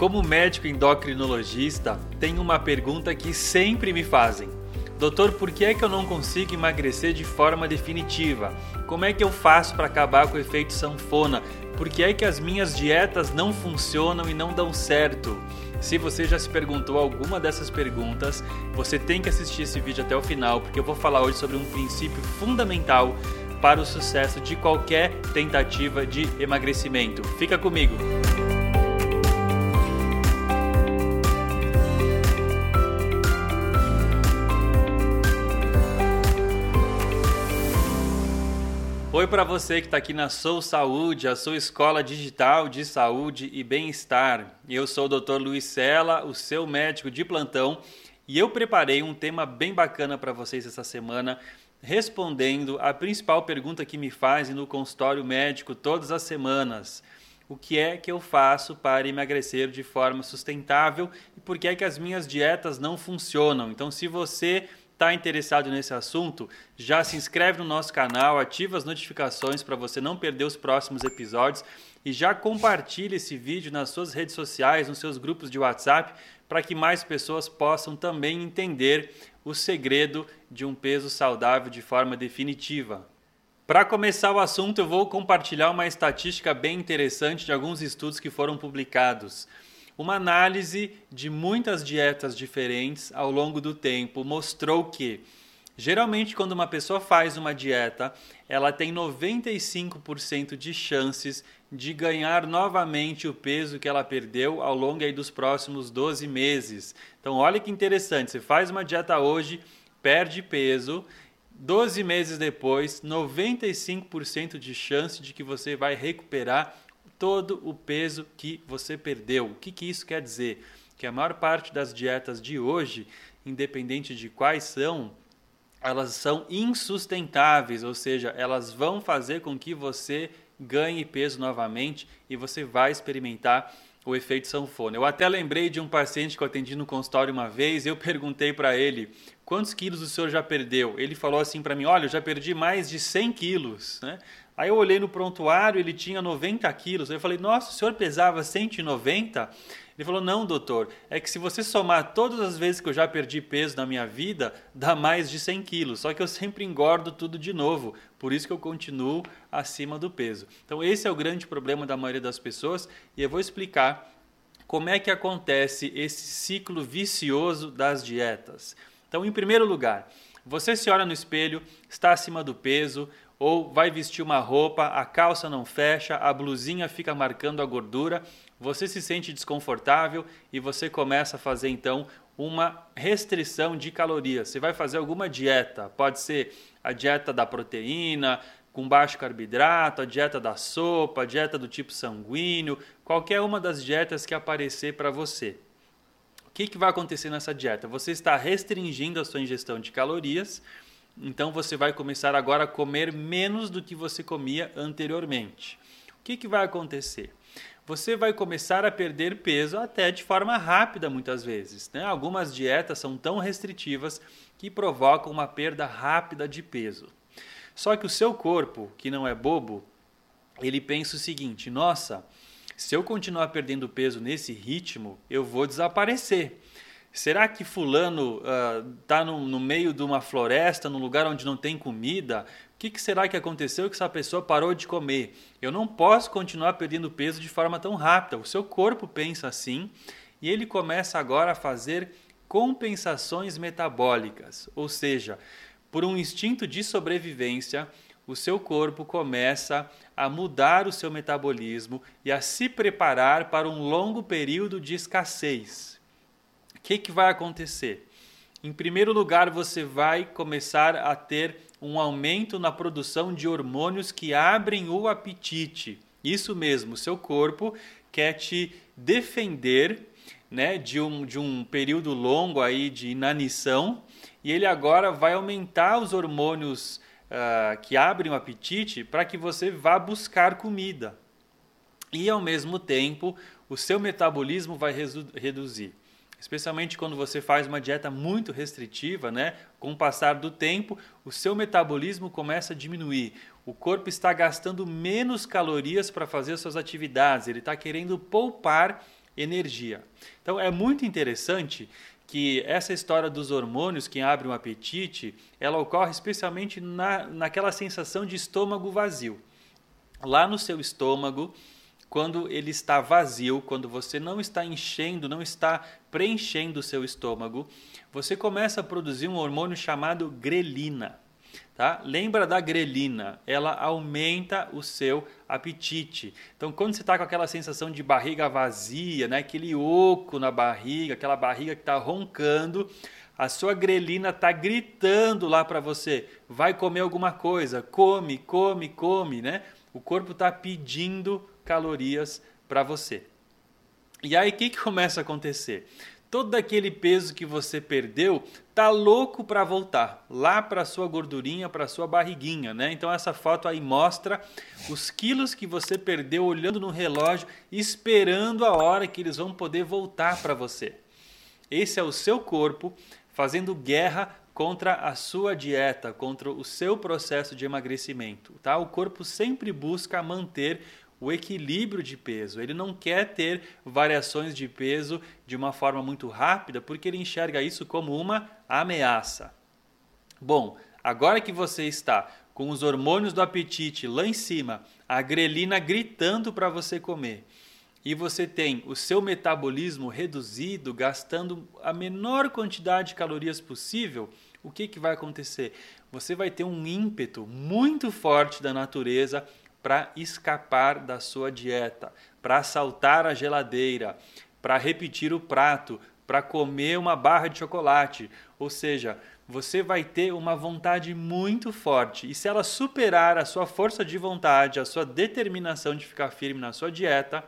Como médico endocrinologista, tem uma pergunta que sempre me fazem. Doutor, por que é que eu não consigo emagrecer de forma definitiva? Como é que eu faço para acabar com o efeito sanfona? Por que é que as minhas dietas não funcionam e não dão certo? Se você já se perguntou alguma dessas perguntas, você tem que assistir esse vídeo até o final, porque eu vou falar hoje sobre um princípio fundamental para o sucesso de qualquer tentativa de emagrecimento. Fica comigo! Oi para você que está aqui na Sou Saúde, a sua escola digital de saúde e bem-estar. Eu sou o Dr. Luiz Sela, o seu médico de plantão, e eu preparei um tema bem bacana para vocês essa semana, respondendo a principal pergunta que me fazem no consultório médico todas as semanas. O que é que eu faço para emagrecer de forma sustentável e por que é que as minhas dietas não funcionam? Então, se você está interessado nesse assunto, já se inscreve no nosso canal, ativa as notificações para você não perder os próximos episódios e já compartilhe esse vídeo nas suas redes sociais, nos seus grupos de WhatsApp, para que mais pessoas possam também entender o segredo de um peso saudável de forma definitiva. Para começar o assunto, eu vou compartilhar uma estatística bem interessante de alguns estudos que foram publicados. Uma análise de muitas dietas diferentes ao longo do tempo mostrou que, geralmente, quando uma pessoa faz uma dieta, ela tem 95% de chances de ganhar novamente o peso que ela perdeu ao longo aí dos próximos 12 meses. Então, olha que interessante: você faz uma dieta hoje, perde peso. 12 meses depois, 95% de chance de que você vai recuperar todo o peso que você perdeu. O que, que isso quer dizer? Que a maior parte das dietas de hoje, independente de quais são, elas são insustentáveis, ou seja, elas vão fazer com que você ganhe peso novamente e você vai experimentar o efeito sanfona. Eu até lembrei de um paciente que eu atendi no consultório uma vez, eu perguntei para ele quantos quilos o senhor já perdeu. Ele falou assim para mim, olha, eu já perdi mais de 100 quilos. Né? Aí eu olhei no prontuário, ele tinha 90 quilos. Eu falei, nossa, o senhor pesava 190? Ele falou, não, doutor, é que se você somar todas as vezes que eu já perdi peso na minha vida, dá mais de 100 quilos. Só que eu sempre engordo tudo de novo, por isso que eu continuo acima do peso. Então esse é o grande problema da maioria das pessoas e eu vou explicar como é que acontece esse ciclo vicioso das dietas. Então, em primeiro lugar, você se olha no espelho, está acima do peso, ou vai vestir uma roupa, a calça não fecha, a blusinha fica marcando a gordura, você se sente desconfortável e você começa a fazer então uma restrição de calorias. Você vai fazer alguma dieta, pode ser a dieta da proteína, com baixo carboidrato, a dieta da sopa, a dieta do tipo sanguíneo, qualquer uma das dietas que aparecer para você. O que, que vai acontecer nessa dieta? Você está restringindo a sua ingestão de calorias então você vai começar agora a comer menos do que você comia anteriormente. O que, que vai acontecer? Você vai começar a perder peso até de forma rápida, muitas vezes. Né? Algumas dietas são tão restritivas que provocam uma perda rápida de peso. Só que o seu corpo, que não é bobo, ele pensa o seguinte: nossa, se eu continuar perdendo peso nesse ritmo, eu vou desaparecer. Será que fulano está uh, no, no, meio de uma floresta, num lugar onde não tem comida? O que, que, será que aconteceu que essa pessoa parou de comer? Eu não posso continuar perdendo peso de forma tão rápida. O seu corpo pensa assim e ele começa agora a fazer compensações metabólicas, ou seja, por um instinto de sobrevivência, o seu corpo começa a mudar o seu metabolismo e a se preparar para um longo período de escassez. O que, que vai acontecer? Em primeiro lugar, você vai começar a ter um aumento na produção de hormônios que abrem o apetite. Isso mesmo, seu corpo quer te defender né, de, um, de um período longo aí de inanição e ele agora vai aumentar os hormônios uh, que abrem o apetite para que você vá buscar comida. E ao mesmo tempo, o seu metabolismo vai reduzir especialmente quando você faz uma dieta muito restritiva, né? Com o passar do tempo, o seu metabolismo começa a diminuir. O corpo está gastando menos calorias para fazer suas atividades, ele está querendo poupar energia. Então é muito interessante que essa história dos hormônios que abrem o apetite, ela ocorre especialmente na, naquela sensação de estômago vazio. Lá no seu estômago, quando ele está vazio, quando você não está enchendo, não está preenchendo o seu estômago, você começa a produzir um hormônio chamado grelina. Tá? Lembra da grelina? Ela aumenta o seu apetite. Então, quando você está com aquela sensação de barriga vazia, né? aquele oco na barriga, aquela barriga que está roncando, a sua grelina está gritando lá para você: vai comer alguma coisa, come, come, come, né? O corpo está pedindo calorias para você. E aí o que, que começa a acontecer? todo aquele peso que você perdeu tá louco para voltar lá para sua gordurinha, para sua barriguinha, né? Então essa foto aí mostra os quilos que você perdeu olhando no relógio, esperando a hora que eles vão poder voltar para você. Esse é o seu corpo fazendo guerra contra a sua dieta, contra o seu processo de emagrecimento, tá? O corpo sempre busca manter o equilíbrio de peso. Ele não quer ter variações de peso de uma forma muito rápida, porque ele enxerga isso como uma ameaça. Bom, agora que você está com os hormônios do apetite lá em cima, a grelina gritando para você comer, e você tem o seu metabolismo reduzido, gastando a menor quantidade de calorias possível, o que, que vai acontecer? Você vai ter um ímpeto muito forte da natureza para escapar da sua dieta, para assaltar a geladeira, para repetir o prato, para comer uma barra de chocolate. Ou seja, você vai ter uma vontade muito forte. E se ela superar a sua força de vontade, a sua determinação de ficar firme na sua dieta,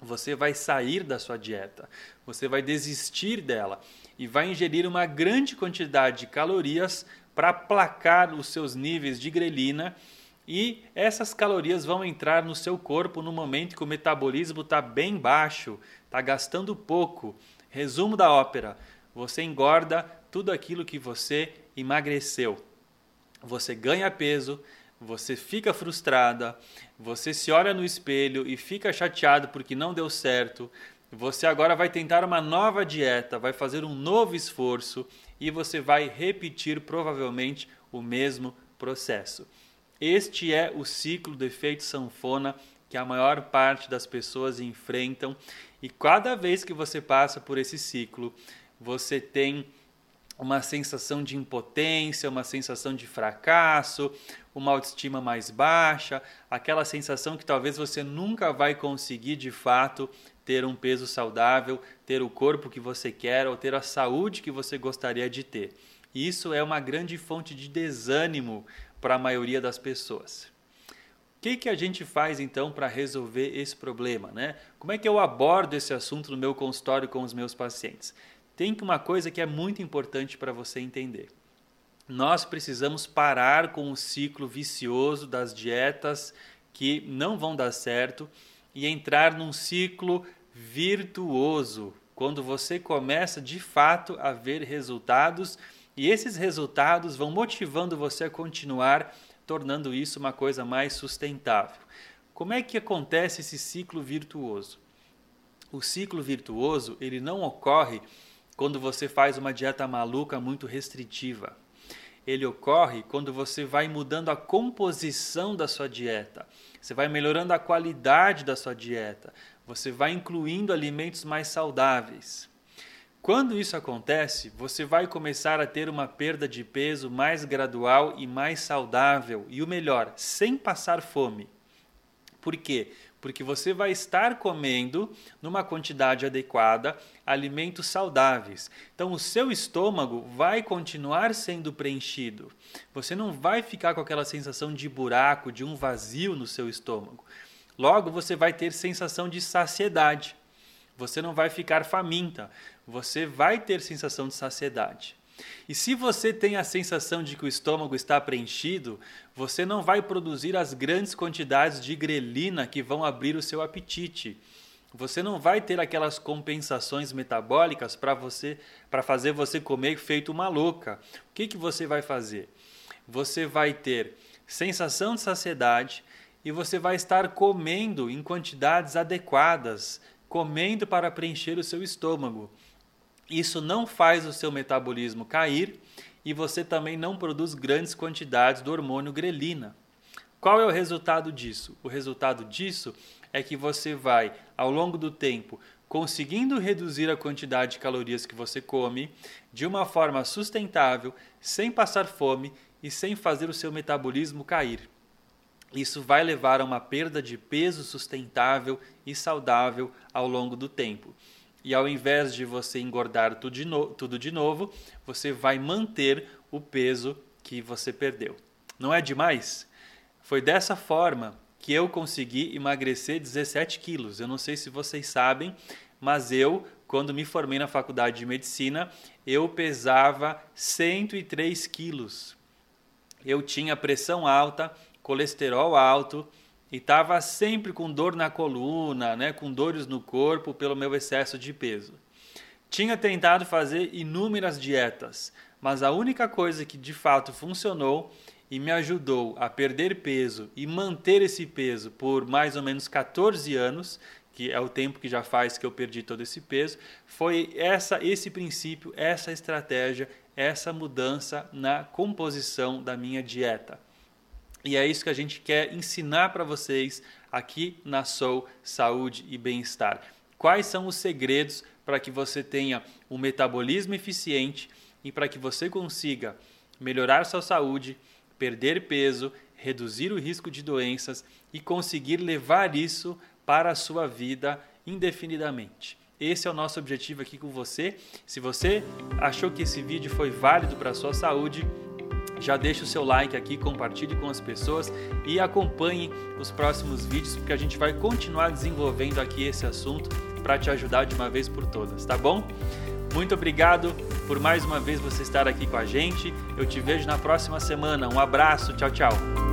você vai sair da sua dieta. Você vai desistir dela e vai ingerir uma grande quantidade de calorias para placar os seus níveis de grelina e essas calorias vão entrar no seu corpo no momento que o metabolismo está bem baixo, está gastando pouco. Resumo da ópera: você engorda tudo aquilo que você emagreceu. Você ganha peso, você fica frustrada, você se olha no espelho e fica chateado porque não deu certo. Você agora vai tentar uma nova dieta, vai fazer um novo esforço e você vai repetir provavelmente o mesmo processo. Este é o ciclo do efeito sanfona que a maior parte das pessoas enfrentam, e cada vez que você passa por esse ciclo, você tem uma sensação de impotência, uma sensação de fracasso, uma autoestima mais baixa, aquela sensação que talvez você nunca vai conseguir de fato ter um peso saudável, ter o corpo que você quer ou ter a saúde que você gostaria de ter. Isso é uma grande fonte de desânimo para a maioria das pessoas. O que, que a gente faz então para resolver esse problema? Né? Como é que eu abordo esse assunto no meu consultório com os meus pacientes? Tem uma coisa que é muito importante para você entender. Nós precisamos parar com o ciclo vicioso das dietas que não vão dar certo e entrar num ciclo virtuoso, quando você começa de fato a ver resultados e esses resultados vão motivando você a continuar, tornando isso uma coisa mais sustentável. Como é que acontece esse ciclo virtuoso? O ciclo virtuoso, ele não ocorre quando você faz uma dieta maluca muito restritiva. Ele ocorre quando você vai mudando a composição da sua dieta. Você vai melhorando a qualidade da sua dieta. Você vai incluindo alimentos mais saudáveis. Quando isso acontece, você vai começar a ter uma perda de peso mais gradual e mais saudável, e o melhor, sem passar fome. Por quê? Porque você vai estar comendo, numa quantidade adequada, alimentos saudáveis. Então, o seu estômago vai continuar sendo preenchido. Você não vai ficar com aquela sensação de buraco, de um vazio no seu estômago. Logo, você vai ter sensação de saciedade. Você não vai ficar faminta, você vai ter sensação de saciedade. E se você tem a sensação de que o estômago está preenchido, você não vai produzir as grandes quantidades de grelina que vão abrir o seu apetite. Você não vai ter aquelas compensações metabólicas para você para fazer você comer feito uma louca. O que, que você vai fazer? Você vai ter sensação de saciedade e você vai estar comendo em quantidades adequadas comendo para preencher o seu estômago. Isso não faz o seu metabolismo cair e você também não produz grandes quantidades do hormônio grelina. Qual é o resultado disso? O resultado disso é que você vai, ao longo do tempo, conseguindo reduzir a quantidade de calorias que você come de uma forma sustentável, sem passar fome e sem fazer o seu metabolismo cair. Isso vai levar a uma perda de peso sustentável e saudável ao longo do tempo. E ao invés de você engordar tudo de, no tudo de novo, você vai manter o peso que você perdeu. Não é demais? Foi dessa forma que eu consegui emagrecer 17 quilos. Eu não sei se vocês sabem, mas eu, quando me formei na faculdade de medicina, eu pesava 103 quilos. Eu tinha pressão alta, colesterol alto e estava sempre com dor na coluna, né, com dores no corpo pelo meu excesso de peso. Tinha tentado fazer inúmeras dietas, mas a única coisa que de fato funcionou e me ajudou a perder peso e manter esse peso por mais ou menos 14 anos, que é o tempo que já faz que eu perdi todo esse peso, foi essa esse princípio, essa estratégia, essa mudança na composição da minha dieta. E é isso que a gente quer ensinar para vocês aqui na Soul Saúde e Bem-Estar. Quais são os segredos para que você tenha um metabolismo eficiente e para que você consiga melhorar sua saúde, perder peso, reduzir o risco de doenças e conseguir levar isso para a sua vida indefinidamente. Esse é o nosso objetivo aqui com você. Se você achou que esse vídeo foi válido para a sua saúde, já deixe o seu like aqui, compartilhe com as pessoas e acompanhe os próximos vídeos, porque a gente vai continuar desenvolvendo aqui esse assunto para te ajudar de uma vez por todas, tá bom? Muito obrigado por mais uma vez você estar aqui com a gente. Eu te vejo na próxima semana. Um abraço, tchau, tchau.